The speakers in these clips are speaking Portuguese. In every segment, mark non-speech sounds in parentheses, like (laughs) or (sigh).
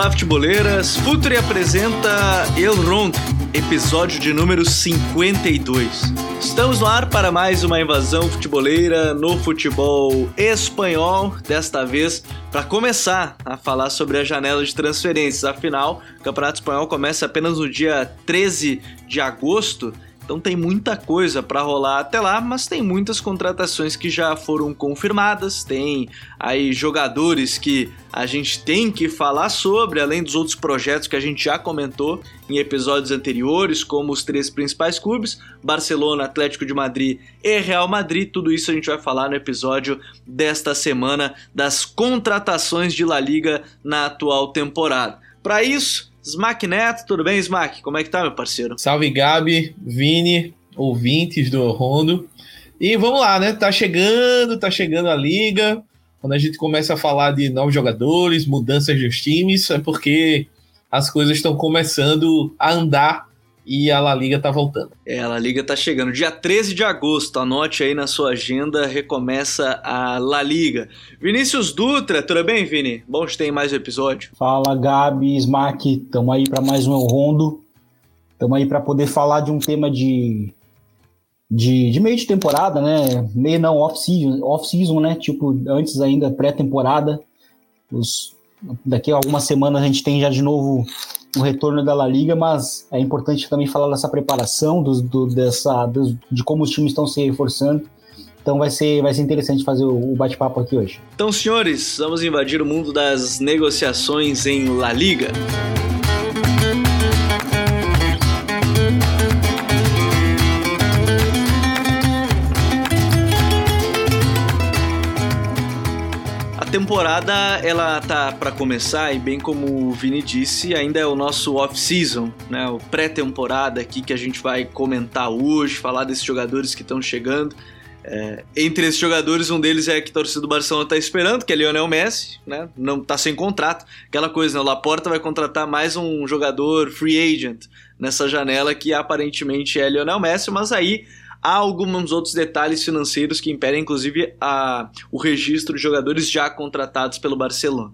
Olá, futeboleiras. Futuri apresenta El Rond, episódio de número 52. Estamos no ar para mais uma invasão futeboleira no futebol espanhol, desta vez para começar a falar sobre a janela de transferências. Afinal, o Campeonato Espanhol começa apenas no dia 13 de agosto então tem muita coisa para rolar até lá, mas tem muitas contratações que já foram confirmadas, tem aí jogadores que a gente tem que falar sobre, além dos outros projetos que a gente já comentou em episódios anteriores, como os três principais clubes, Barcelona, Atlético de Madrid e Real Madrid. Tudo isso a gente vai falar no episódio desta semana das contratações de La Liga na atual temporada. Para isso, Smack Neto, tudo bem, Smack? Como é que tá, meu parceiro? Salve, Gabi, Vini, ouvintes do Rondo. E vamos lá, né? Tá chegando, tá chegando a liga. Quando a gente começa a falar de novos jogadores, mudanças dos times, é porque as coisas estão começando a andar e a La Liga tá voltando. É, a La Liga tá chegando. Dia 13 de agosto, anote aí na sua agenda, recomeça a La Liga. Vinícius Dutra, tudo bem, Vini? Bom te ter mais um episódio. Fala, Gabi, Smack, tamo aí para mais um Rondo. Tamo aí para poder falar de um tema de, de, de meio de temporada, né? Meio não, off-season, off-season, né? Tipo, antes ainda pré-temporada. Os, daqui a algumas semanas a gente tem já de novo o retorno da La Liga, mas é importante também falar dessa preparação, do, do dessa, do, de como os times estão se reforçando. Então vai ser, vai ser interessante fazer o, o bate-papo aqui hoje. Então, senhores, vamos invadir o mundo das negociações em La Liga. Temporada ela tá para começar e bem como o Vini disse, ainda é o nosso off-season, né? O pré-temporada aqui que a gente vai comentar hoje, falar desses jogadores que estão chegando. É, entre esses jogadores, um deles é que a torcida do Barcelona está esperando, que é Lionel Messi, né? Não está sem contrato. Aquela coisa, né? O Laporta vai contratar mais um jogador free agent nessa janela que aparentemente é Lionel Messi, mas aí Há alguns outros detalhes financeiros que impedem, inclusive, a, o registro de jogadores já contratados pelo Barcelona.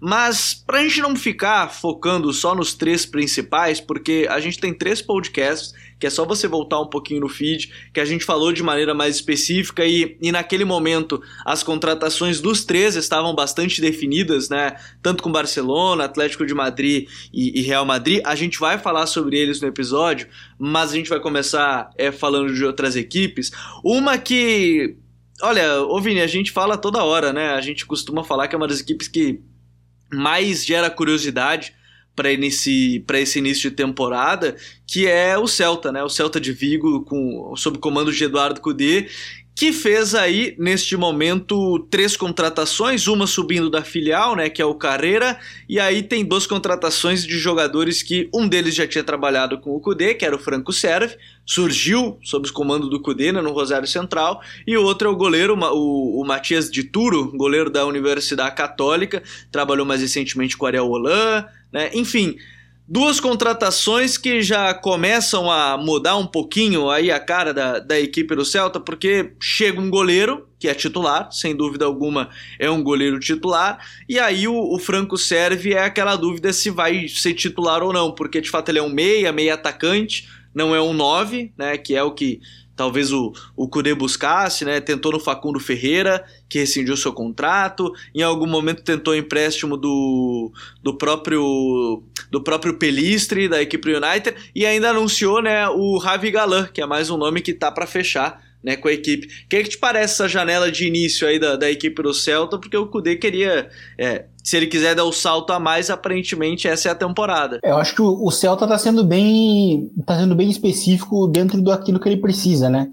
Mas para a gente não ficar focando só nos três principais, porque a gente tem três podcasts, que é só você voltar um pouquinho no feed, que a gente falou de maneira mais específica e, e naquele momento as contratações dos três estavam bastante definidas, né? Tanto com Barcelona, Atlético de Madrid e, e Real Madrid. A gente vai falar sobre eles no episódio, mas a gente vai começar é, falando de outras equipes. Uma que Olha, ô Vini, a gente fala toda hora, né? A gente costuma falar que é uma das equipes que mais gera curiosidade para esse, esse início de temporada, que é o Celta, né? O Celta de Vigo, com, sob comando de Eduardo Cudê, que fez aí, neste momento, três contratações, uma subindo da filial, né, que é o Carreira, e aí tem duas contratações de jogadores que um deles já tinha trabalhado com o Cudê, que era o Franco Serve, surgiu sob o comando do Cudê, né, no Rosário Central, e o outro é o goleiro, o, o Matias de Turo, goleiro da Universidade Católica, trabalhou mais recentemente com o Ariel Holan, né, enfim... Duas contratações que já começam a mudar um pouquinho aí a cara da, da equipe do Celta, porque chega um goleiro, que é titular, sem dúvida alguma é um goleiro titular, e aí o, o Franco serve é aquela dúvida se vai ser titular ou não, porque de fato ele é um meia, meia atacante, não é um 9, né, que é o que talvez o, o Cudê buscasse, né? Tentou no Facundo Ferreira, que rescindiu seu contrato, em algum momento tentou empréstimo do, do próprio do próprio Pelistre, da equipe United, e ainda anunciou, né, o Ravi Galan, que é mais um nome que tá para fechar né, com a equipe. O que, é que te parece essa janela de início aí da, da equipe do Celta? Porque o Kudê queria, é, se ele quiser dar o salto a mais, aparentemente essa é a temporada. Eu acho que o, Celta está sendo bem, tá sendo bem específico dentro daquilo que ele precisa, né?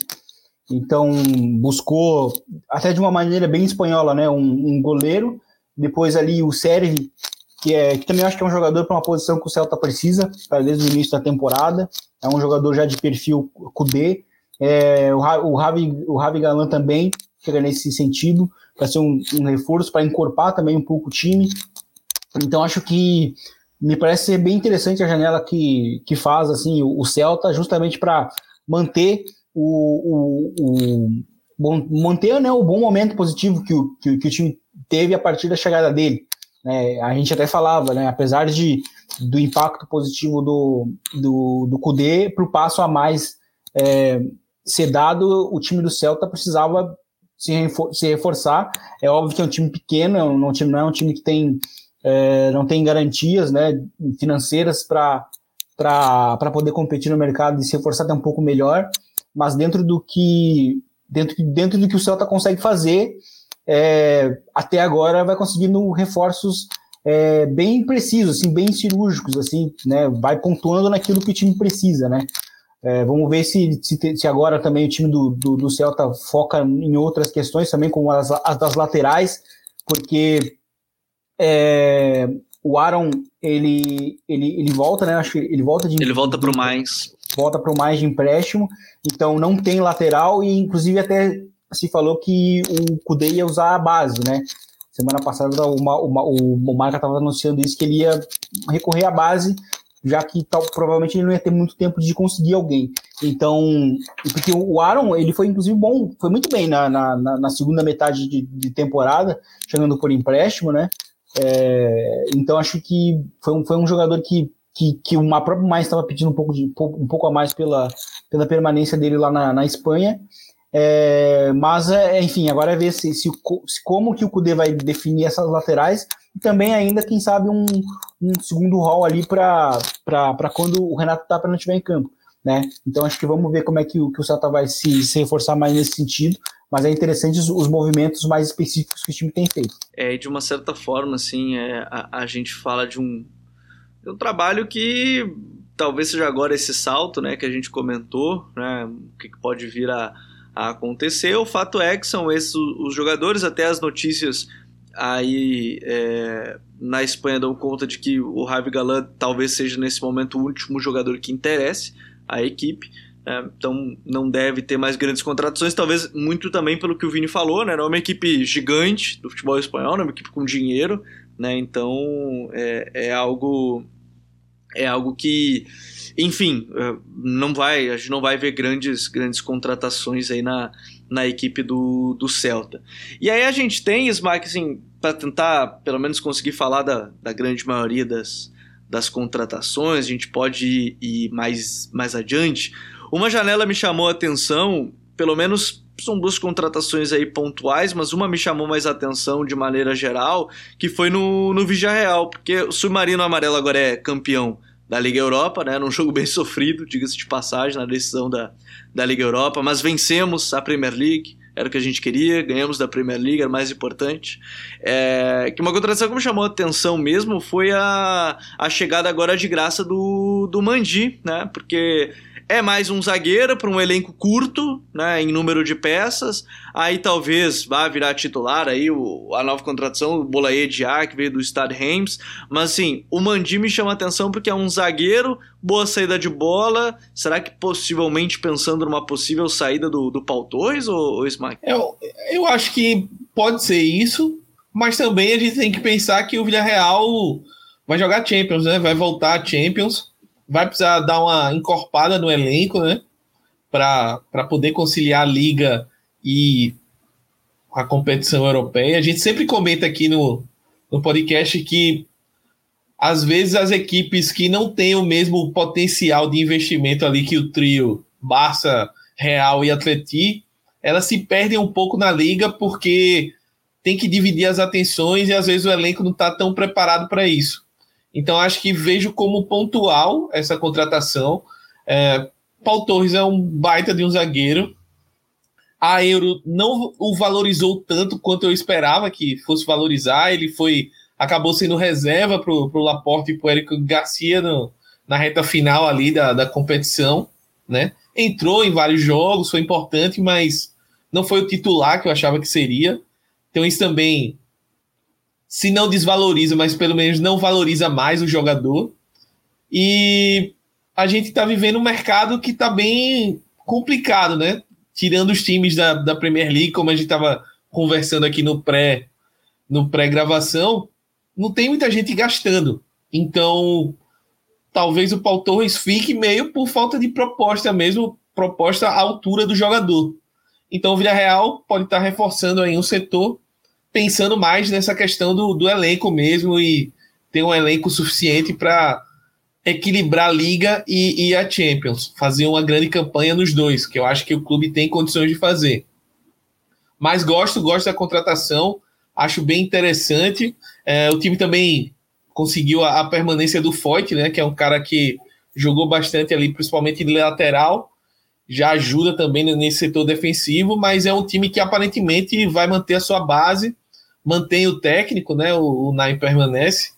Então buscou até de uma maneira bem espanhola, né, um, um goleiro. Depois ali o Serve, que é que também acho que é um jogador para uma posição que o Celta precisa, desde o início da temporada. É um jogador já de perfil Kudê é, o, Ravi, o Galan também chega nesse sentido, para ser um, um reforço, para encorpar também um pouco o time. Então acho que me parece ser bem interessante a janela que, que faz assim o, o Celta, justamente para manter o, o, o bom, manter né, o bom momento positivo que o, que, que o time teve a partir da chegada dele. Né? A gente até falava, né? apesar de, do impacto positivo do, do, do Kudê, para o passo a mais é, ser dado, o time do Celta precisava se, se reforçar. É óbvio que é um time pequeno, é um, não, não é um time que tem, é, não tem garantias né, financeiras para poder competir no mercado e se reforçar até um pouco melhor, mas dentro do que dentro, dentro do que o Celta consegue fazer, é, até agora vai conseguindo reforços é, bem precisos, assim, bem cirúrgicos, assim, né? Vai pontuando naquilo que o time precisa, né? É, vamos ver se, se, se, agora também o time do, do, do, Celta foca em outras questões também, como as, as das laterais, porque é, o Aaron ele, ele, ele volta, né? Acho que ele volta de ele volta para o mais volta para o mais de empréstimo, então não tem lateral e inclusive até se falou que o Kudê ia usar a base, né? Semana passada o, o, o Marca estava anunciando isso, que ele ia recorrer à base, já que tal, provavelmente ele não ia ter muito tempo de conseguir alguém. Então, porque o Aaron, ele foi inclusive bom, foi muito bem na, na, na segunda metade de, de, temporada, chegando por empréstimo, né? É, então acho que foi um, foi um jogador que, que, que o própria mais estava pedindo um pouco, de, um pouco a mais pela, pela permanência dele lá na, na Espanha. É, mas, é, enfim, agora é ver se, se, se, como que o Kudê vai definir essas laterais e também ainda, quem sabe, um, um segundo rol ali para quando o Renato Tapa não estiver em campo. Né? Então acho que vamos ver como é que o, que o Celta vai se, se reforçar mais nesse sentido, mas é interessante os, os, movimentos mais específicos que o time tem feito. É, de uma certa forma, assim, é, a, a gente fala de um, de um trabalho que talvez seja agora esse salto, né, que a gente comentou, né, o que pode vir a a acontecer. O fato é que são esses os jogadores, até as notícias aí é, na Espanha dão conta de que o Javi Galan talvez seja nesse momento o último jogador que interesse à equipe. Né? Então não deve ter mais grandes contratações, talvez muito também pelo que o Vini falou, né? É uma equipe gigante do futebol espanhol, é uma equipe com dinheiro, né? Então é, é algo é algo que enfim, eh, não vai, a gente não vai ver grandes, grandes contratações aí na, na equipe do, do Celta. E aí a gente tem, Smack, assim, para tentar pelo menos conseguir falar da, da grande maioria das, das contratações, a gente pode ir, ir mais, mais adiante. Uma janela me chamou a atenção, pelo menos são duas contratações aí pontuais, mas uma me chamou mais atenção de maneira geral, que foi no, no Vigia Real, porque o Submarino Amarelo agora é campeão da Liga Europa, né? Num jogo bem (laughs) sofrido, diga-se de passagem, na decisão da, da Liga Europa, mas vencemos a Premier League, era o que a gente queria, ganhamos da Premier League, era mais importante. É, que uma contratação que me chamou a atenção mesmo foi a, a chegada agora de graça do, do Mandi, né? Porque é mais um zagueiro para um elenco curto, né, em número de peças. Aí talvez vá virar titular aí o, a nova contratação, o Bolaê Diá, que veio do Stade Reims. Mas assim, o Mandi me chama atenção porque é um zagueiro, boa saída de bola. Será que possivelmente pensando numa possível saída do, do Paul Torres ou, ou Smack? Eu, eu acho que pode ser isso, mas também a gente tem que pensar que o Villarreal vai jogar Champions, né? Vai voltar a Champions vai precisar dar uma encorpada no elenco, né? Para poder conciliar a liga e a competição europeia. A gente sempre comenta aqui no, no podcast que às vezes as equipes que não têm o mesmo potencial de investimento ali que o trio Barça, Real e Atleti, elas se perdem um pouco na liga porque tem que dividir as atenções e às vezes o elenco não está tão preparado para isso. Então acho que vejo como pontual essa contratação. É, Paul Torres é um baita de um zagueiro. A Euro não o valorizou tanto quanto eu esperava que fosse valorizar. Ele foi acabou sendo reserva para o Laporte e para o Érico Garcia no, na reta final ali da, da competição, né? Entrou em vários jogos, foi importante, mas não foi o titular que eu achava que seria. Então isso também se não desvaloriza, mas pelo menos não valoriza mais o jogador. E a gente está vivendo um mercado que está bem complicado, né? Tirando os times da, da Premier League, como a gente estava conversando aqui no pré no pré-gravação, não tem muita gente gastando. Então, talvez o Paul Torres fique meio por falta de proposta mesmo, proposta à altura do jogador. Então, o Villarreal pode estar reforçando aí um setor pensando mais nessa questão do, do elenco mesmo e ter um elenco suficiente para equilibrar a Liga e, e, a Champions, fazer uma grande campanha nos dois, que eu acho que o clube tem condições de fazer. Mas gosto, gosto da contratação, acho bem interessante. É, o time também conseguiu a, a, permanência do Foyt, né, que é um cara que jogou bastante ali, principalmente de lateral, já ajuda também nesse setor defensivo, mas é um time que aparentemente vai manter a sua base, mantém o técnico, né, o, o permanece,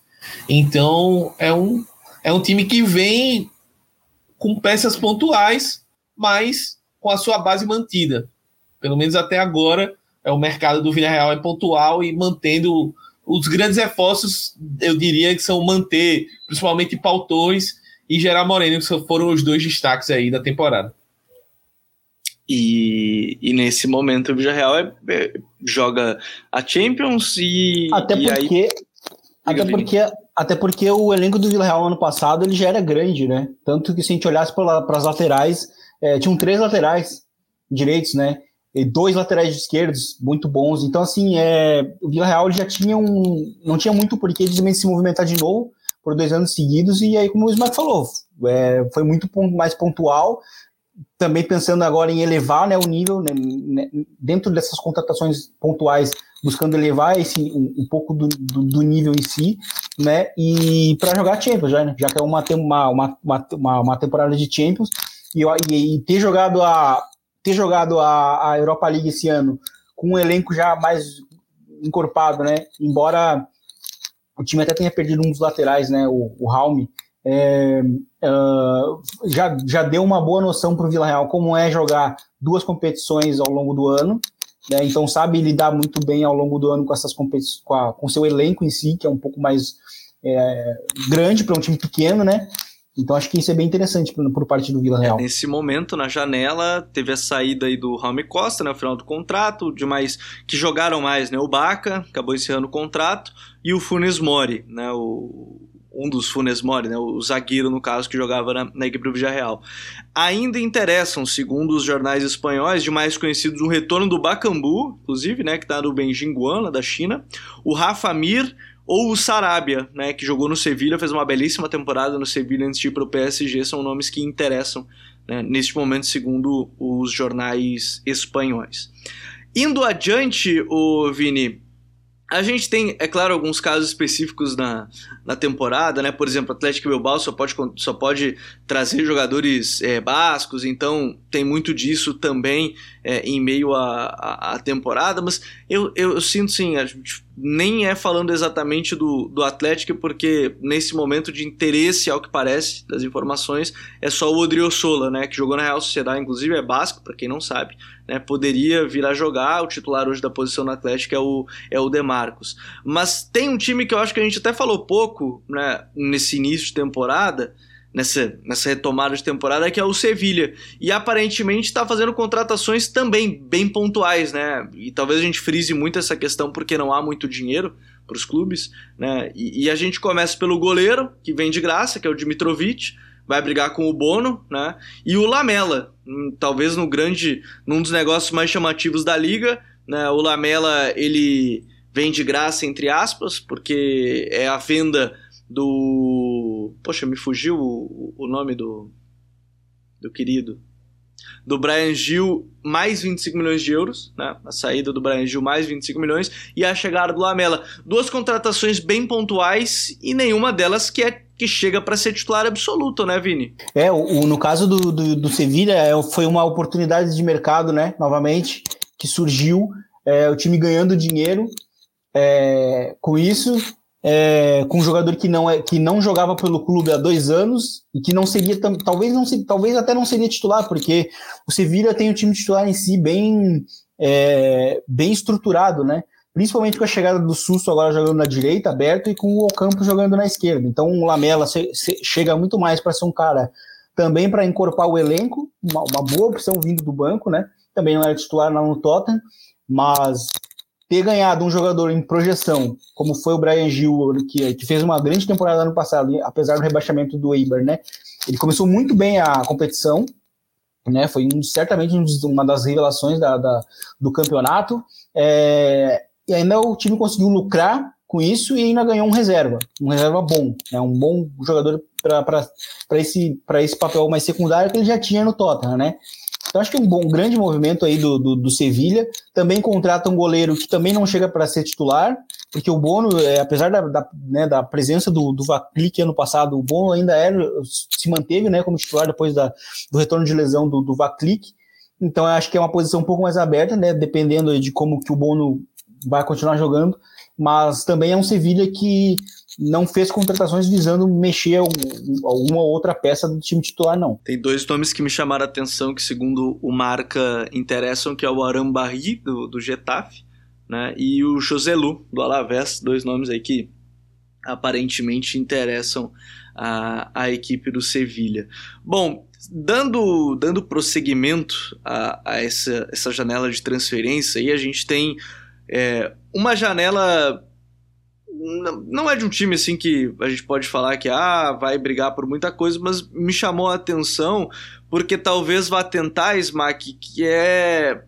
então é um, é um time que vem com peças pontuais, mas com a sua base mantida. Pelo menos até agora, é o mercado do Villarreal é pontual e mantendo os grandes reforços, eu diria que são manter, principalmente Paul Torres e Gerard Moreno, que foram os dois destaques aí da temporada. E, e nesse momento o Villarreal é, é, joga a Champions e. Até e porque. Aí... Até porque, até porque o elenco do Villarreal ano passado ele já era grande, né? Tanto que se a gente olhasse para as laterais, é, tinham três laterais direitos, né? E dois laterais esquerdos muito bons. Então, assim, é, o Villarreal já tinha um. Não tinha muito porquê de se movimentar de novo por dois anos seguidos. E aí, como o Ismael falou, é, foi muito mais pontual também pensando agora em elevar né, o nível, né, né, dentro dessas contratações pontuais, buscando elevar esse, um, um pouco do, do, do, nível em si, né, e para jogar Champions, já, né, já que é uma, uma, uma, uma, temporada de Champions, e, e, e, ter jogado, a, ter jogado a, a Europa League esse ano com um elenco já mais encorpado, né, embora o time até tenha perdido um dos laterais, né, o, o é, uh, já, já deu uma boa noção para o Vila Real como é jogar duas competições ao longo do ano. Né? Então sabe lidar muito bem ao longo do ano com essas competições, com, com seu elenco em si, que é um pouco mais é, grande para um time pequeno, né? Então acho que isso é bem interessante por, por parte do Vila Real. É, nesse momento, na janela, teve a saída aí do Raume Costa, né, no final do contrato, demais que jogaram mais, né, o Baca, acabou encerrando o contrato, e o Funes Mori, né, o, um dos Funes Mori, né, o zagueiro, no caso, que jogava na, na equipe do Villarreal. Ainda interessam, segundo os jornais espanhóis, de mais conhecidos, o retorno do Bacambu, inclusive, né, que está no Beijing Guana, da China, o Rafa Mir ou o Sarabia, né, que jogou no Sevilha, fez uma belíssima temporada no Sevilha antes de ir para o PSG, são nomes que interessam né, neste momento, segundo os jornais espanhóis. Indo adiante, o Vini, a gente tem, é claro, alguns casos específicos na, na temporada, né? Por exemplo, o Atlético Bilbao só pode, só pode trazer jogadores é, bascos, então tem muito disso também é, em meio à temporada, mas eu, eu, eu sinto sim, a gente nem é falando exatamente do, do Atlético, porque nesse momento de interesse, ao que parece, das informações, é só o Odriozola, né, que jogou na Real Sociedade, inclusive é basco, para quem não sabe, né, poderia vir a jogar, o titular hoje da posição no Atlético é o, é o Demarcos. Mas tem um time que eu acho que a gente até falou pouco, né, nesse início de temporada, nessa, nessa retomada de temporada, que é o Sevilha. E aparentemente está fazendo contratações também bem pontuais, né? E talvez a gente frise muito essa questão porque não há muito dinheiro para os clubes, né? E, e, a gente começa pelo goleiro, que vem de graça, que é o Dimitrovic, vai brigar com o Bono, né? E o Lamela, hum, talvez no grande, num dos negócios mais chamativos da liga, né? O Lamela, ele vem de graça entre aspas, porque é a venda do. Poxa, me fugiu o, o nome do. Do querido. Do Brian Gil, mais 25 milhões de euros, né? A saída do Brian Gil, mais 25 milhões, e a chegada do Lamela. Duas contratações bem pontuais e nenhuma delas que é que chega para ser titular absoluto, né, Vini? É, o, no caso do, do, do Sevilha, é, foi uma oportunidade de mercado, né, novamente, que surgiu, é, o time ganhando dinheiro é, com isso, é, com um jogador que não, é, que não jogava pelo clube há dois anos e que não seria, talvez, não, talvez até não seria titular, porque o Sevilla tem o time titular em si bem, é, bem estruturado, né? Principalmente com a chegada do Susto agora jogando na direita, aberto, e com o Ocampo jogando na esquerda. Então o Lamela chega muito mais para ser um cara também para encorpar o elenco, uma, uma boa opção vindo do banco, né? Também não era titular lá no Tottenham, mas ter ganhado um jogador em projeção, como foi o Brian Gil, que, que fez uma grande temporada ano passado, apesar do rebaixamento do Eibar, né? Ele começou muito bem a competição, né? Foi um, certamente uma das revelações da, da do campeonato. É, e ainda o time conseguiu lucrar com isso e ainda ganhou um reserva, um reserva bom, né, um bom jogador para esse, esse papel mais secundário que ele já tinha no Tottenham, né? Então acho que um bom, um grande movimento aí do, do, do Sevilha. Também contrata um goleiro que também não chega para ser titular, porque o Bono, é, apesar da, da, né, da, presença do, do Vaclic ano passado, o Bono ainda era, se manteve né, como titular depois da, do retorno de lesão do, do Vaclic. Então acho que é uma posição um pouco mais aberta, né, dependendo de como que o Bono vai continuar jogando. Mas também é um Sevilha que não fez contratações visando mexer alguma outra peça do time titular, não. Tem dois nomes que me chamaram a atenção, que segundo o Marca interessam, que é o Arambarri, do, do Getafe, né, e o Joselu, do Alavés, dois nomes aí que aparentemente interessam a, a equipe do Sevilha. Bom, dando, dando prosseguimento a, a essa, essa janela de transferência, aí a gente tem é, uma janela não é de um time assim que a gente pode falar que ah, vai brigar por muita coisa, mas me chamou a atenção porque talvez vá tentar, Smack, que é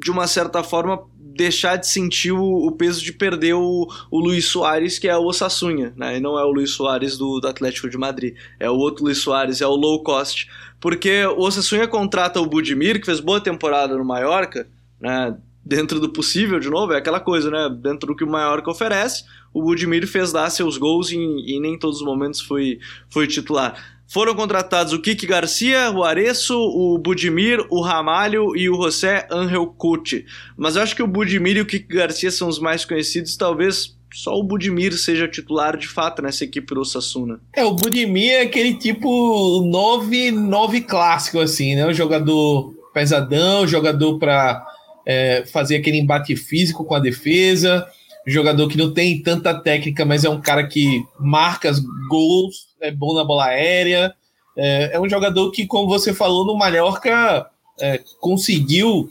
de uma certa forma deixar de sentir o, o peso de perder o, o Luiz Soares, que é o Osassunha, né? E não é o Luiz Soares do, do Atlético de Madrid, é o outro Luiz Soares, é o low cost. Porque o Osassunha contrata o Budimir, que fez boa temporada no Mallorca, né? Dentro do possível, de novo, é aquela coisa, né? Dentro do que o Mallorca oferece, o Budimir fez dar seus gols e, e nem todos os momentos foi, foi titular. Foram contratados o Kiki Garcia, o Areço, o Budimir, o Ramalho e o José Angel Cuti. Mas eu acho que o Budimir e o Kiki Garcia são os mais conhecidos, talvez só o Budimir seja titular de fato nessa equipe do Sassuna. É, o Budimir é aquele tipo 9, 9 clássico, assim, né? O jogador pesadão, jogador para é, fazer aquele embate físico com a defesa, jogador que não tem tanta técnica, mas é um cara que marca os gols, é bom na bola aérea. É, é um jogador que, como você falou, no Mallorca é, conseguiu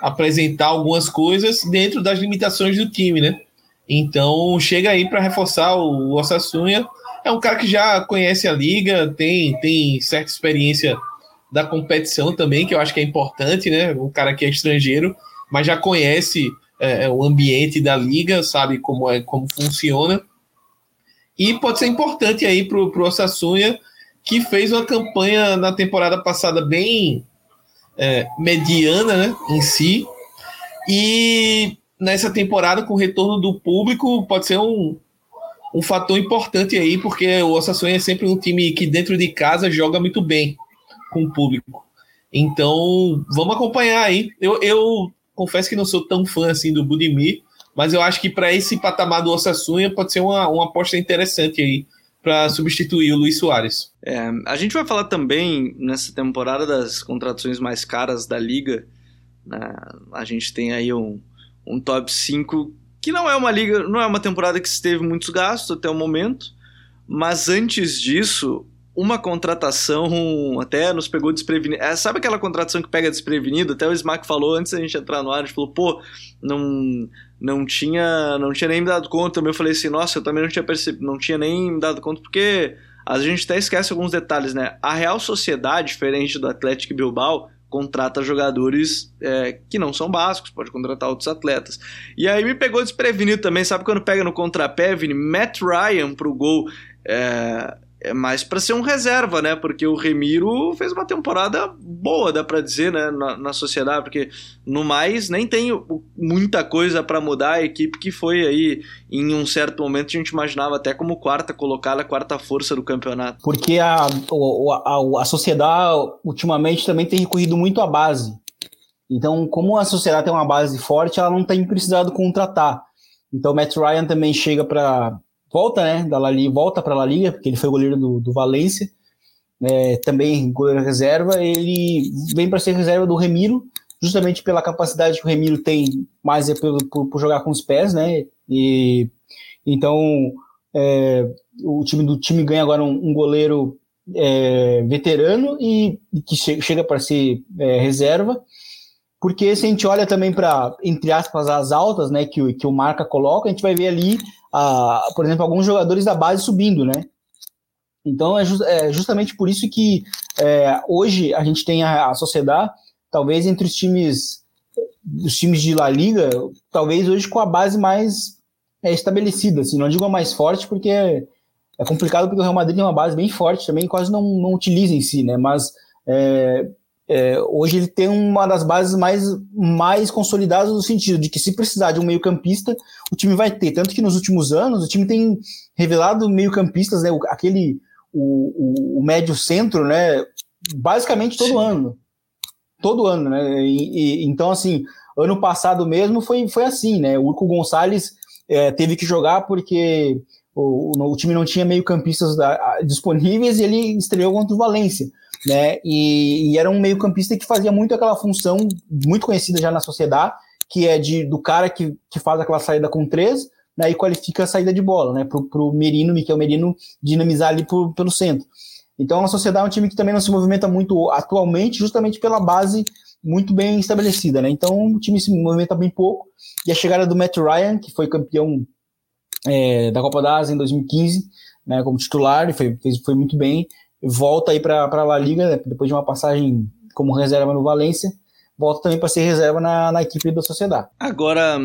apresentar algumas coisas dentro das limitações do time, né? Então chega aí para reforçar o Osasuna. É um cara que já conhece a liga, tem, tem certa experiência da competição também, que eu acho que é importante, né? Um cara que é estrangeiro, mas já conhece é, é, o ambiente da liga, sabe como é como funciona. E pode ser importante aí para o Osasuna, que fez uma campanha na temporada passada bem é, mediana né, em si. E nessa temporada, com o retorno do público, pode ser um, um fator importante aí, porque o Osasuna é sempre um time que dentro de casa joga muito bem com o público. Então, vamos acompanhar aí. Eu, eu confesso que não sou tão fã assim do Budimir, mas eu acho que para esse patamar do Osasuna pode ser uma, uma aposta interessante aí para substituir o Luiz Soares. É, a gente vai falar também nessa temporada das contratações mais caras da liga. Né? A gente tem aí um, um top 5 que não é uma liga, não é uma temporada que teve muitos gastos até o momento, mas antes disso, uma contratação até nos pegou desprevenido. É, sabe aquela contratação que pega desprevenido? Até o Smack falou antes da gente entrar no ar, a gente falou, pô, não, não tinha não tinha nem me dado conta. Eu falei assim, nossa, eu também não tinha percebido, não tinha nem me dado conta, porque a gente até esquece alguns detalhes, né? A Real Sociedade, diferente do Atlético Bilbao, contrata jogadores é, que não são básicos, pode contratar outros atletas. E aí me pegou desprevenido também, sabe quando pega no contrapé, Vini? Matt Ryan pro gol. É, é mais para ser um reserva, né? Porque o Remiro fez uma temporada boa, dá para dizer, né? Na, na, sociedade, porque no mais nem tem muita coisa para mudar a equipe que foi aí em um certo momento a gente imaginava até como quarta colocada, quarta força do campeonato. Porque a, a, a, a sociedade ultimamente também tem recorrido muito à base. Então, como a sociedade tem uma base forte, ela não tem precisado contratar. Então, o Matt Ryan também chega para volta, né, da La Liga, volta para a La Liga, porque ele foi goleiro do, do Valência, é, também goleiro reserva, ele vem para ser reserva do Remiro, justamente pela capacidade que o Remiro tem, mais é por, por, por jogar com os pés, né, e então é, o time do time ganha agora um, um goleiro é, veterano e, e, que che chega para ser é, reserva, porque se a gente olha também para, entre aspas, as altas, né, que, que o Marca coloca, a gente vai ver ali a, por exemplo, alguns jogadores da base subindo, né? Então é, just, é justamente por isso que é, hoje a gente tem a, a sociedade, talvez entre os times dos times de La Liga, talvez hoje com a base mais é, estabelecida, assim, não digo a mais forte, porque é, é, complicado porque o Real Madrid tem uma base bem forte também, quase não, não utiliza em si, né? Mas é, é, hoje ele tem uma das bases mais, mais consolidadas no sentido de que se precisar de um meio-campista, o time vai ter. Tanto que nos últimos anos o time tem revelado meio-campistas, né? Aquele o, o, o médio centro, né? Basicamente todo Sim. ano. Todo ano, né? E, e, então, assim, ano passado mesmo foi, foi assim, né? O Urco Gonçalves é, teve que jogar porque o, o, time não tinha meio-campistas disponíveis e ele estreou contra o Valência. Né? E, e, era um meio-campista que fazia muito aquela função, muito conhecida já na sociedade, que é de, do cara que, que faz aquela saída com três, né, e qualifica a saída de bola, né, pro, pro Merino, Miquel Merino, dinamizar ali por, pelo centro. Então a Sociedade é um time que também não se movimenta muito atualmente, justamente pela base muito bem estabelecida, né? Então o time se movimenta bem pouco. E a chegada do Matt Ryan, que foi campeão é, da Copa da Ásia em 2015, né, como titular, e foi, fez, foi muito bem. Volta aí para a La Liga, né, depois de uma passagem como reserva no Valência volta também para ser reserva na, na equipe da Sociedade. Agora,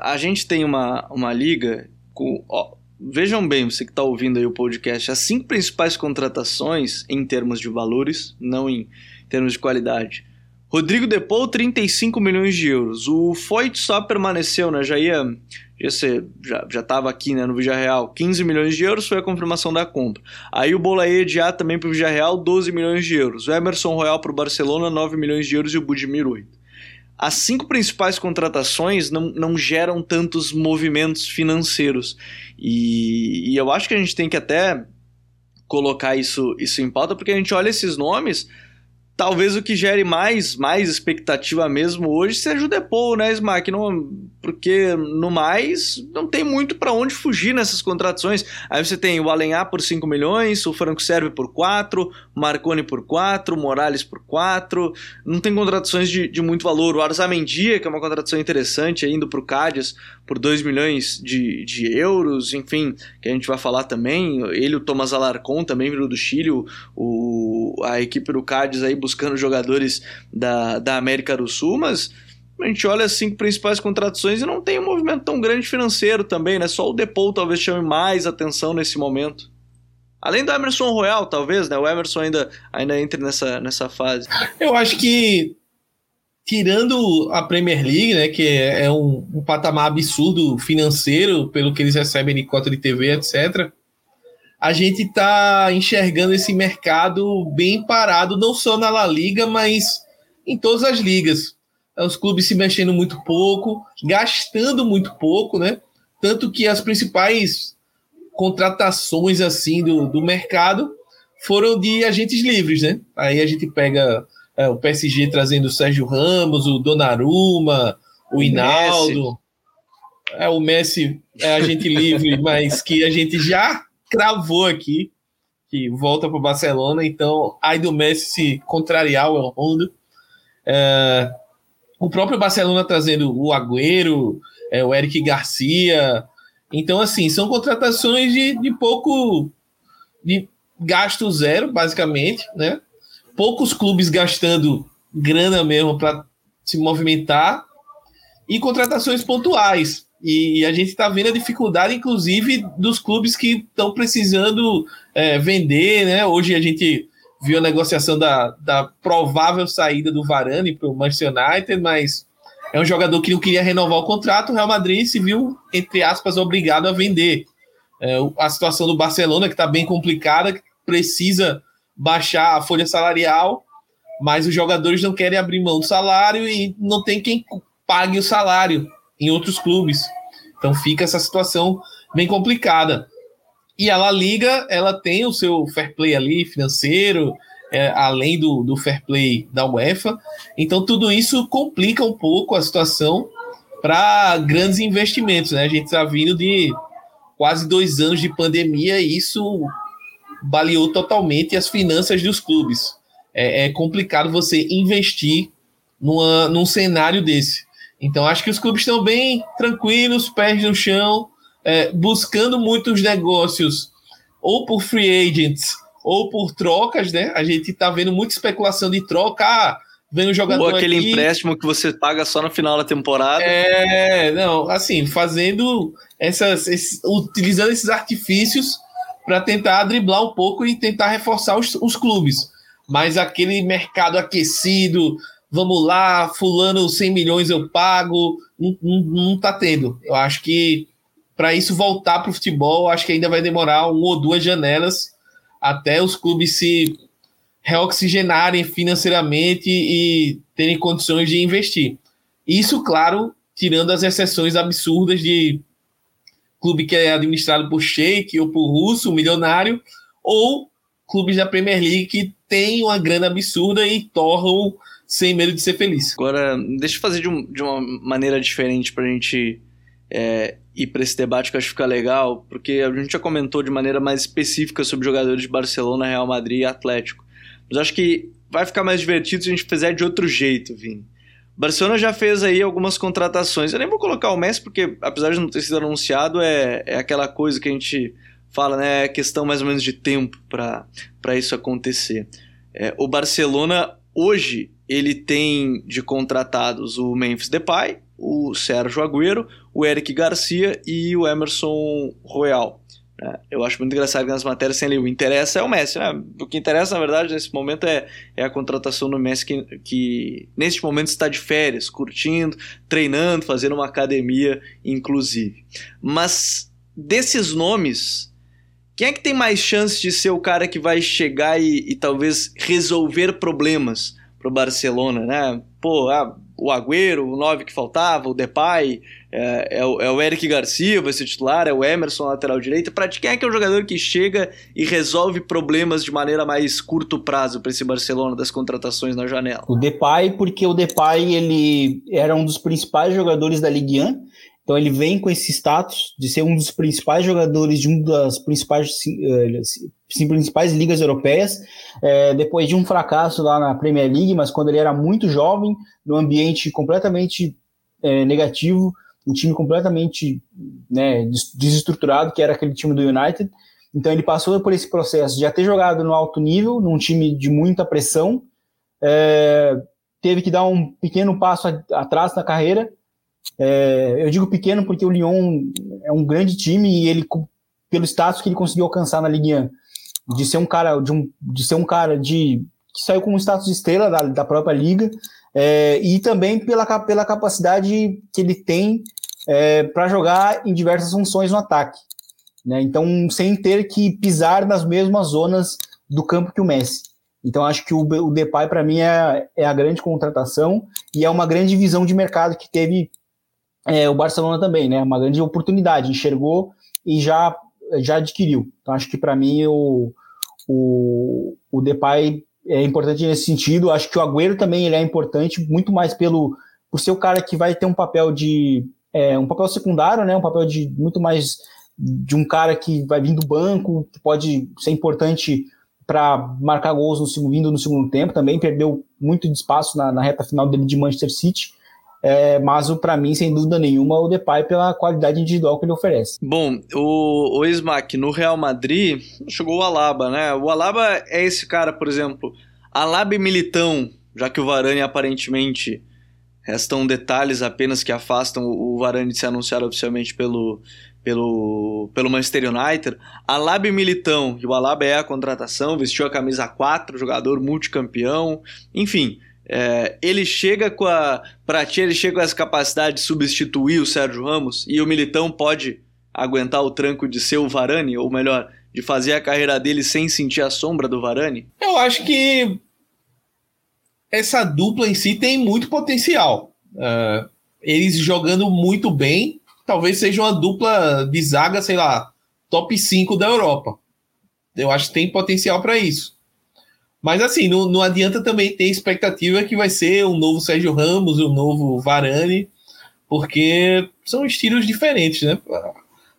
a gente tem uma, uma liga com. Ó, vejam bem, você que está ouvindo aí o podcast, as cinco principais contratações em termos de valores, não em termos de qualidade. Rodrigo Depou, 35 milhões de euros. O Foyt só permaneceu, né? Já ia ser, já estava aqui né, no Villarreal, 15 milhões de euros foi a confirmação da compra. Aí o Bolaê de A também para o Villarreal, 12 milhões de euros. O Emerson Royal para o Barcelona, 9 milhões de euros e o Budimir 8. As cinco principais contratações não, não geram tantos movimentos financeiros. E, e eu acho que a gente tem que até colocar isso, isso em pauta, porque a gente olha esses nomes talvez o que gere mais, mais expectativa mesmo hoje seja o Depou, né, Smack? Não, porque no mais não tem muito para onde fugir nessas contratações. Aí você tem o Alenhar por 5 milhões, o Franco Serve por 4, Marconi por 4, Morales por 4. Não tem contratações de, de muito valor. O Arzamendia, que é uma contratação interessante, indo para o Cádiz por 2 milhões de, de euros, enfim, que a gente vai falar também. Ele, o Thomas Alarcon, também vindo do Chile, o, a equipe do Cádiz aí jogadores da, da América do Sul, mas a gente olha as cinco principais contratações e não tem um movimento tão grande financeiro também, né? Só o Depou talvez chame mais atenção nesse momento. Além do Emerson Royal, talvez, né? O Emerson ainda, ainda entre nessa, nessa fase. Eu acho que, tirando a Premier League, né? Que é, é um, um patamar absurdo financeiro, pelo que eles recebem de cota de TV, etc a gente está enxergando esse mercado bem parado, não só na La Liga, mas em todas as ligas. É, os clubes se mexendo muito pouco, gastando muito pouco, né? Tanto que as principais contratações assim do, do mercado foram de agentes livres, né? Aí a gente pega é, o PSG trazendo o Sérgio Ramos, o Donnarumma, o, o Hinaldo. Messi. É, o Messi é agente livre, (laughs) mas que a gente já cravou aqui que volta para o Barcelona, então ai do Messi se contrariar o Rondo. É, o próprio Barcelona trazendo o Agüero, é, o Eric Garcia. Então, assim, são contratações de, de pouco. de gasto zero, basicamente, né? Poucos clubes gastando grana mesmo para se movimentar e contratações pontuais. E, a gente está vendo a dificuldade, inclusive, dos clubes que estão precisando é, vender, né? Hoje a gente viu a negociação da, da provável saída do Varane para o Manchester United, mas é um jogador que não queria renovar o contrato. O Real Madrid se viu, entre aspas, obrigado a vender. É, a situação do Barcelona, que está bem complicada, precisa baixar a folha salarial, mas os jogadores não querem abrir mão do salário e não tem quem pague o salário em outros clubes. Então fica essa situação bem complicada. E a La Liga, ela tem o seu fair play ali financeiro, é, além do, do fair play da UEFA. Então tudo isso complica um pouco a situação para grandes investimentos. Né? A gente está vindo de quase dois anos de pandemia e isso baleou totalmente as finanças dos clubes. É, é complicado você investir numa, num cenário desse. Então acho que os clubes estão bem tranquilos, pés no chão, é, buscando muitos negócios, ou por free agents, ou por trocas, né? A gente está vendo muita especulação de troca. Ah, vendo jogador Ou aquele aqui, empréstimo que você paga só no final da temporada. É, não, assim, fazendo essas, esses, utilizando esses artifícios para tentar driblar um pouco e tentar reforçar os, os clubes. Mas aquele mercado aquecido, vamos lá, fulano 100 milhões eu pago, não, não, não tá tendo. Eu acho que para isso voltar para o futebol, acho que ainda vai demorar uma ou duas janelas até os clubes se reoxigenarem financeiramente e terem condições de investir. Isso, claro, tirando as exceções absurdas de clube que é administrado por sheik ou por russo, milionário, ou clubes da Premier League que têm uma grana absurda e torram sem medo de ser feliz. Agora, deixa eu fazer de, um, de uma maneira diferente para a gente é, ir para esse debate que eu acho que fica legal, porque a gente já comentou de maneira mais específica sobre jogadores de Barcelona, Real Madrid e Atlético. Mas acho que vai ficar mais divertido se a gente fizer de outro jeito, Vini. Barcelona já fez aí algumas contratações. Eu nem vou colocar o Messi, porque apesar de não ter sido anunciado, é, é aquela coisa que a gente fala, né? É questão mais ou menos de tempo para isso acontecer. É, o Barcelona, hoje, ele tem de contratados o Memphis Depay, o Sérgio Agüero, o Eric Garcia e o Emerson Royal. É, eu acho muito engraçado que nas matérias sem ali o interessa é o Messi. Né? O que interessa, na verdade, nesse momento é, é a contratação do Messi, que, que neste momento está de férias, curtindo, treinando, fazendo uma academia, inclusive. Mas desses nomes, quem é que tem mais chance de ser o cara que vai chegar e, e talvez resolver problemas para o Barcelona? Né? Pô, ah, o Agüero, o 9 que faltava, o Depay, é, é, o, é o Eric Garcia, vai ser titular, é o Emerson, lateral direito. Para quem é que é o jogador que chega e resolve problemas de maneira mais curto prazo para esse Barcelona das contratações na janela? O Depay, porque o Depay ele era um dos principais jogadores da Ligue 1, então ele vem com esse status de ser um dos principais jogadores de uma das principais, uh, principais ligas europeias, é, depois de um fracasso lá na Premier League, mas quando ele era muito jovem, num ambiente completamente é, negativo, um time completamente né, desestruturado, que era aquele time do United. Então ele passou por esse processo de já ter jogado no alto nível, num time de muita pressão, é, teve que dar um pequeno passo atrás na carreira, é, eu digo pequeno porque o Lyon é um grande time e ele, pelo status que ele conseguiu alcançar na Ligue 1, de ser um cara de, um, de ser um cara de que saiu com um status de estrela da, da própria liga é, e também pela, pela capacidade que ele tem é, para jogar em diversas funções no ataque. Né? Então, sem ter que pisar nas mesmas zonas do campo que o Messi. Então, acho que o, o Depay, para mim, é, é a grande contratação e é uma grande visão de mercado que teve é, o Barcelona também, né? Uma grande oportunidade, enxergou e já, já adquiriu. Então acho que para mim o, o, o Depay é importante nesse sentido. Acho que o Agüero também ele é importante, muito mais pelo por ser o cara que vai ter um papel de é, um papel secundário, né? Um papel de muito mais de um cara que vai vir do banco, que pode ser importante para marcar gols no segundo, vindo no segundo tempo. Também perdeu muito de espaço na, na reta final dele de Manchester City. É, mas para mim, sem dúvida nenhuma, o Depay pela qualidade individual que ele oferece. Bom, o, o Smack, no Real Madrid, chegou o Alaba, né? O Alaba é esse cara, por exemplo, Alaba e Militão, já que o Varane aparentemente restam detalhes apenas que afastam o Varane de ser anunciado oficialmente pelo, pelo, pelo Manchester United. Alaba e Militão, e o Alaba é a contratação, vestiu a camisa 4, jogador multicampeão, enfim é, ele chega com a. Pra ti, ele chega com essa capacidade de substituir o Sérgio Ramos e o Militão pode aguentar o tranco de ser o Varane, ou melhor, de fazer a carreira dele sem sentir a sombra do Varane? Eu acho que essa dupla em si tem muito potencial. Uh, eles jogando muito bem, talvez seja uma dupla de zaga, sei lá, top 5 da Europa. Eu acho que tem potencial para isso. Mas assim, não, não adianta também ter expectativa que vai ser um novo Sérgio Ramos, um novo Varane, porque são estilos diferentes, né?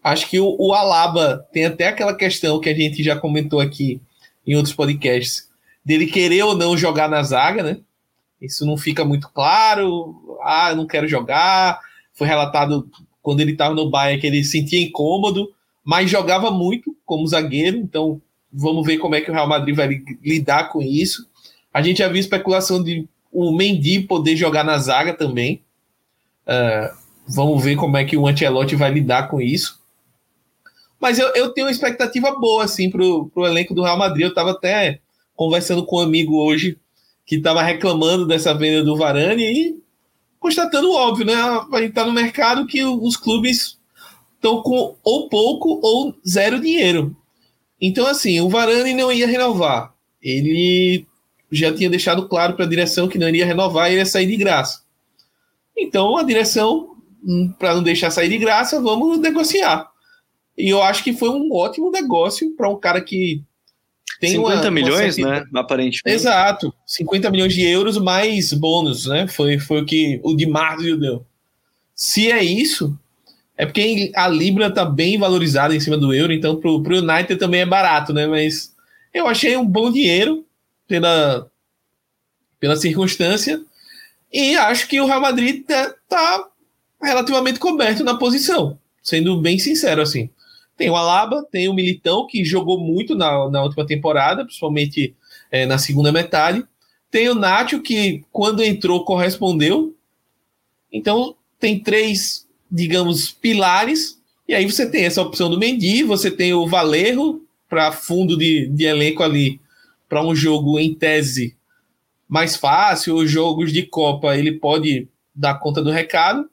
Acho que o, o, Alaba tem até aquela questão que a gente já comentou aqui em outros podcasts, dele querer ou não jogar na zaga, né? Isso não fica muito claro. Ah, eu não quero jogar. Foi relatado quando ele estava no Bayern que ele sentia incômodo, mas jogava muito como zagueiro, então Vamos ver como é que o Real Madrid vai lidar com isso. A gente já viu especulação de o Mendy poder jogar na zaga também. Uh, vamos ver como é que o Ancelotti vai lidar com isso. Mas eu, eu tenho uma expectativa boa, assim, pro, elenco do Real Madrid. Eu estava até conversando com um amigo hoje que estava reclamando dessa venda do Varane e constatando o óbvio, né? A gente tá no mercado que os clubes estão com ou pouco ou zero dinheiro. Então, assim, o Varane não ia renovar. Ele já tinha deixado claro para a direção que não iria renovar e ia sair de graça. Então, a direção, hum, para não deixar sair de graça, vamos negociar. E eu acho que foi um ótimo negócio para um cara que tem 50 uma, milhões, uma né? Aparentemente. Exato. 50 milhões de euros mais bônus, né? Foi, foi o que o Di Marzio deu. Se é isso, é porque a Libra tá bem valorizada em cima do euro, então pro, pro United também é barato, né? Mas eu achei um bom dinheiro pela, pela circunstância e acho que o Real Madrid tá, tá relativamente coberto na posição, sendo bem sincero assim. Tem o Alaba, tem o Militão, que jogou muito na, na última temporada, principalmente é, na segunda metade. Tem o Nacho, que quando entrou correspondeu. Então, tem três, digamos, pilares. E aí você tem essa opção do Mendy, você tem o Valerro para fundo de, de elenco ali, para um jogo em tese mais fácil, os jogos de Copa ele pode dar conta do recado.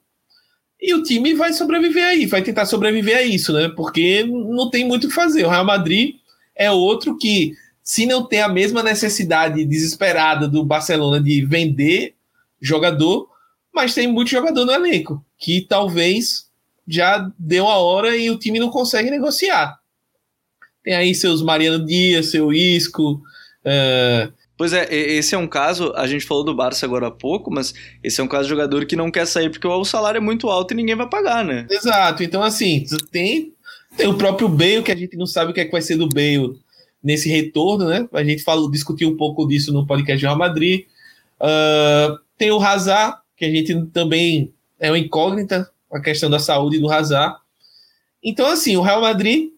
E o time vai sobreviver aí, vai tentar sobreviver a isso, né? Porque não tem muito o que fazer. O Real Madrid é outro que, se não tem a mesma necessidade desesperada do Barcelona de vender jogador, mas tem muito jogador no elenco, que talvez já deu a hora e o time não consegue negociar. Tem aí seus Mariano Dias, seu Isco, uh, Pois é, esse é um caso, a gente falou do Barça agora há pouco, mas esse é um caso de jogador que não quer sair porque o salário é muito alto e ninguém vai pagar, né? Exato, então assim, tem, tem o próprio Bale, que a gente não sabe o que, é que vai ser do Bale nesse retorno, né? A gente falou, discutiu um pouco disso no podcast de Real Madrid. Uh, tem o Hazard, que a gente também é uma incógnita, a questão da saúde do Hazard. Então, assim, o Real Madrid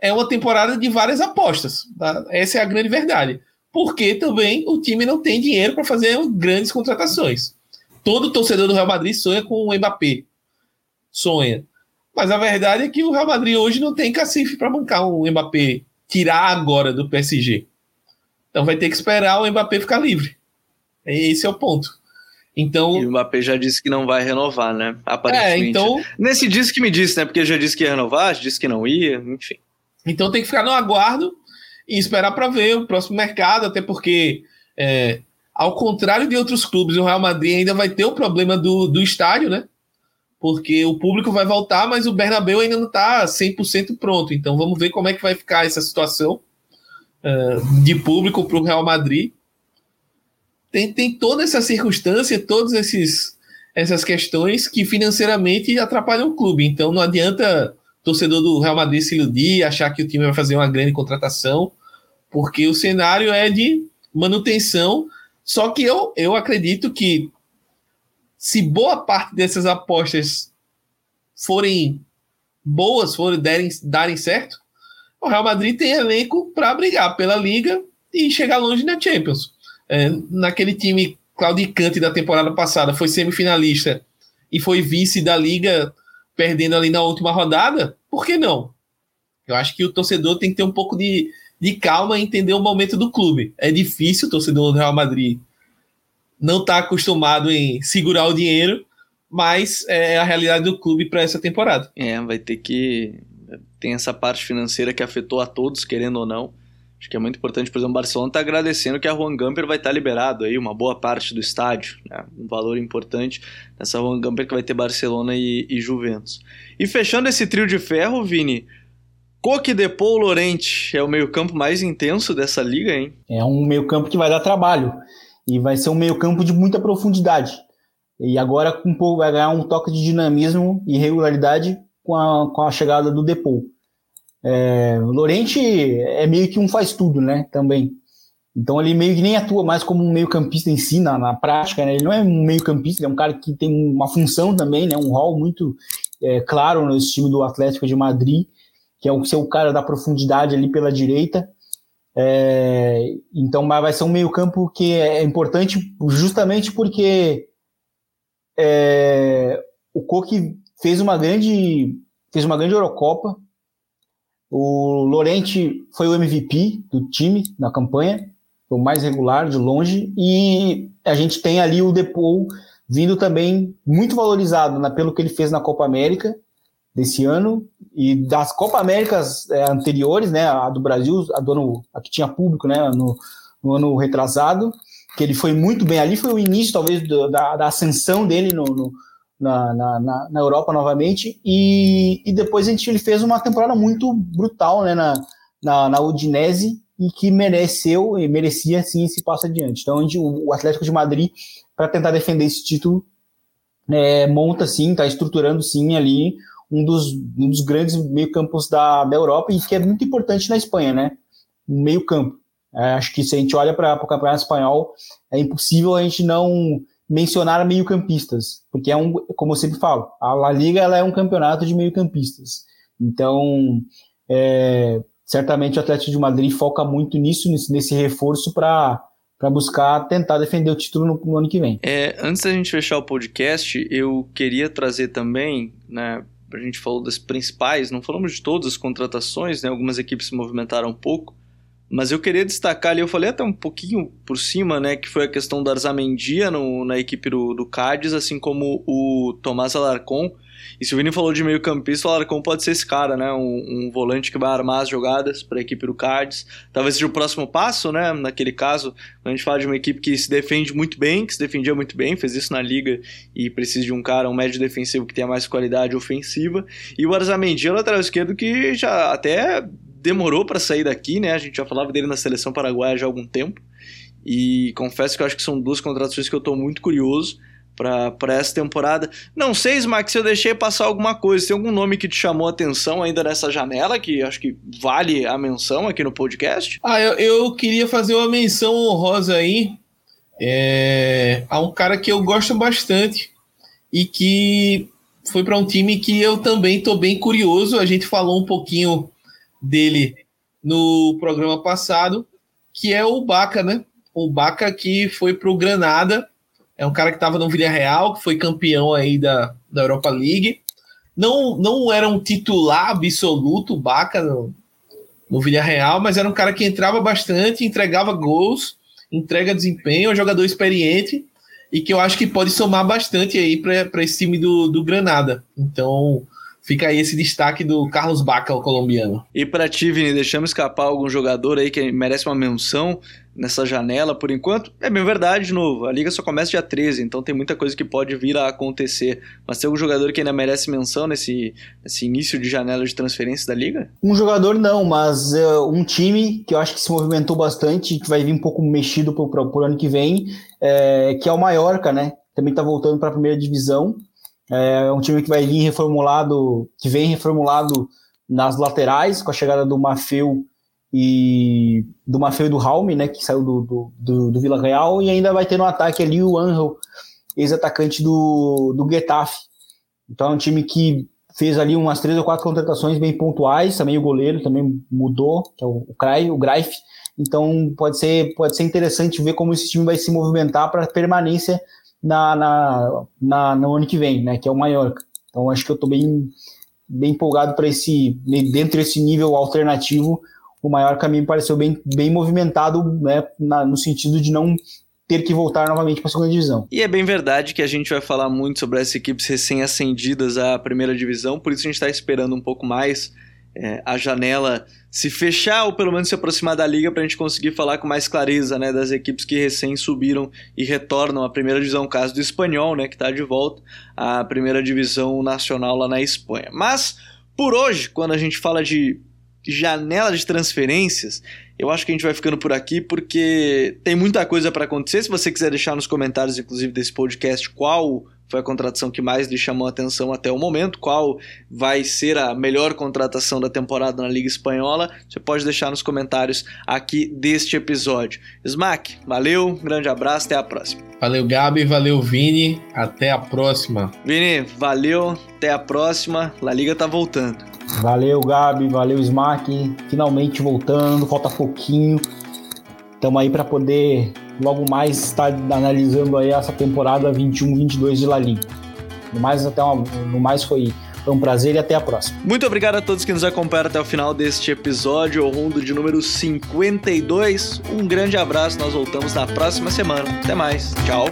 é uma temporada de várias apostas. Tá? Essa é a grande verdade porque também o time não tem dinheiro para fazer grandes contratações. Todo torcedor do Real Madrid sonha com o Mbappé. Sonha. Mas a verdade é que o Real Madrid hoje não tem cacife para bancar um Mbappé, tirar agora do PSG. Então vai ter que esperar o Mbappé ficar livre. Esse é o ponto. Então, e o Mbappé já disse que não vai renovar, né? Aparentemente. É, então, Nesse disco que me disse, né? Porque já disse que ia renovar, disse que não ia, enfim. Então tem que ficar no aguardo e esperar para ver o próximo mercado, até porque, é, ao contrário de outros clubes, o Real Madrid ainda vai ter o problema do, do estádio, né? Porque o público vai voltar, mas o Bernabéu ainda não está 100% pronto. Então vamos ver como é que vai ficar essa situação uh, de público para o Real Madrid. Tem, tem toda essa circunstância, todas esses, essas questões que financeiramente atrapalham o clube. Então não adianta torcedor do Real Madrid se iludir, achar que o time vai fazer uma grande contratação, porque o cenário é de manutenção. Só que eu, eu acredito que se boa parte dessas apostas forem boas, forem derem, darem certo, o Real Madrid tem elenco para brigar pela Liga e chegar longe na Champions. É, naquele time claudicante da temporada passada, foi semifinalista e foi vice da Liga perdendo ali na última rodada, por que não? Eu acho que o torcedor tem que ter um pouco de, de calma e entender o momento do clube. É difícil o torcedor do Real Madrid não está acostumado em segurar o dinheiro, mas é a realidade do clube para essa temporada. É, vai ter que. Tem essa parte financeira que afetou a todos, querendo ou não. Acho que é muito importante, por exemplo, o Barcelona está agradecendo que a Juan Gamper vai estar tá liberado aí, uma boa parte do estádio, né? um valor importante nessa Juan Gamper que vai ter Barcelona e, e Juventus. E fechando esse trio de ferro, Vini, Coque, Depou, Lorente é o meio-campo mais intenso dessa liga, hein? É um meio-campo que vai dar trabalho e vai ser um meio-campo de muita profundidade. E agora com vai ganhar um toque de dinamismo e regularidade com a, com a chegada do Depou. É, o Lorente é meio que um faz tudo, né? Também. Então ele meio que nem atua mais como um meio campista em si, na, na prática, né? Ele não é um meio campista, ele é um cara que tem uma função também, né? Um rol muito é, claro nesse time do Atlético de Madrid, que é o ser o cara da profundidade ali pela direita. É, então vai ser um meio-campo que é importante justamente porque é, o Coque fez uma grande fez uma grande Eurocopa. O Lorente foi o MVP do time na campanha, foi o mais regular de longe e a gente tem ali o Depou vindo também muito valorizado né, pelo que ele fez na Copa América desse ano e das Copa Américas é, anteriores, né, a do Brasil, a do ano, a que tinha público, né, no, no ano retrasado, que ele foi muito bem. Ali, foi o início talvez do, da, da, ascensão dele no, no na, na, na, Europa novamente e, e depois a gente ele fez uma temporada muito brutal, né, na, na, na Udinese e que mereceu e merecia sim esse passo adiante. Então, onde o Atlético de Madrid para tentar defender esse título é, monta sim, está estruturando sim ali um dos, um dos grandes meio-campos da, da Europa e que é muito importante na Espanha, né? Meio-campo. É, acho que se a gente olha para o campeonato espanhol, é impossível a gente não mencionar meio-campistas, porque é um, como eu sempre falo, a La Liga ela é um campeonato de meio-campistas. Então, é, certamente o Atlético de Madrid foca muito nisso, nesse, reforço para para buscar tentar defender o título no, no ano que vem. É, antes da gente fechar o podcast, eu queria trazer também, né, a gente falou das principais, não falamos de todas as contratações, né? Algumas equipes se movimentaram um pouco, mas eu queria destacar ali, eu falei até um pouquinho por cima, né, que foi a questão do Arzamendia no, na equipe do, do Cádiz, assim como o Tomás Alarcon, e se o Vini falou de meio campista, o Alarcon pode ser esse cara, né? Um, um volante que vai armar as jogadas para a equipe do Cards. Talvez seja o próximo passo, né? Naquele caso, quando a gente fala de uma equipe que se defende muito bem, que se defendia muito bem, fez isso na liga e precisa de um cara, um médio defensivo que tenha mais qualidade ofensiva. E o Arzamendi o lateral esquerdo que já até demorou para sair daqui, né? A gente já falava dele na seleção paraguaia já há algum tempo. E confesso que eu acho que são duas contratações que eu estou muito curioso para essa temporada. Não sei, Smack, se eu deixei passar alguma coisa. Tem algum nome que te chamou a atenção ainda nessa janela, que acho que vale a menção aqui no podcast? Ah, eu, eu queria fazer uma menção honrosa aí é, a um cara que eu gosto bastante e que foi para um time que eu também estou bem curioso. A gente falou um pouquinho dele no programa passado, que é o Baca, né? O Baca que foi para o Granada é um cara que estava no Villarreal, que foi campeão aí da, da Europa League. Não, não era um titular absoluto, Baca, no, no Villarreal, mas era um cara que entrava bastante, entregava gols, entrega desempenho, é um jogador experiente e que eu acho que pode somar bastante aí para esse time do, do Granada. Então, fica aí esse destaque do Carlos Baca, o colombiano. E para ti, Vini, deixamos escapar algum jogador aí que merece uma menção? nessa janela por enquanto. É bem verdade, de novo, a liga só começa dia 13, então tem muita coisa que pode vir a acontecer. Mas tem algum jogador que ainda merece menção nesse, nesse início de janela de transferência da liga? Um jogador não, mas uh, um time que eu acho que se movimentou bastante, que vai vir um pouco mexido pro, pro, pro ano que vem, é, que é o Mallorca, né? Também tá voltando para a primeira divisão. É um time que vai vir reformulado, que vem reformulado nas laterais, com a chegada do Mafeu e do Mafeu e do Raume, né, que saiu do, do, do, do, Vila Real, e ainda vai ter no ataque ali o Angel, ex-atacante do, do Getafe. Então é um time que fez ali umas três ou quatro contratações bem pontuais, também o goleiro também mudou, que é o, o o Greif. Então pode ser, pode ser interessante ver como esse time vai se movimentar para permanência na, na, na, no ano que vem, né, que é o Mallorca. Então acho que eu estou bem, bem empolgado para esse, dentro desse nível alternativo, o maior caminho pareceu bem, bem movimentado, né, na, no sentido de não ter que voltar novamente para a segunda divisão. E é bem verdade que a gente vai falar muito sobre essas equipes recém-ascendidas à primeira divisão, por isso a gente está esperando um pouco mais é, a janela se fechar ou pelo menos se aproximar da liga para a gente conseguir falar com mais clareza né, das equipes que recém subiram e retornam à primeira divisão, caso do espanhol, né, que está de volta à primeira divisão nacional lá na Espanha. Mas por hoje, quando a gente fala de janela de transferências, eu acho que a gente vai ficando por aqui porque tem muita coisa para acontecer. Se você quiser deixar nos comentários, inclusive desse podcast, qual foi a contratação que mais lhe chamou a atenção até o momento, qual vai ser a melhor contratação da temporada na Liga Espanhola, você pode deixar nos comentários aqui deste episódio. Smack, valeu, grande abraço, até a próxima. Valeu, Gabi, valeu, Vini, até a próxima. Vini, valeu, até a próxima, La Liga tá voltando. Valeu, Gabi, valeu, Smack, finalmente voltando, falta pouquinho. Estamos aí para poder logo mais estar analisando aí essa temporada 21-22 de La Liga. No mais, até uma, no mais foi foi um prazer e até a próxima. Muito obrigado a todos que nos acompanharam até o final deste episódio, o rondo de número 52. Um grande abraço, nós voltamos na próxima semana. Até mais, tchau.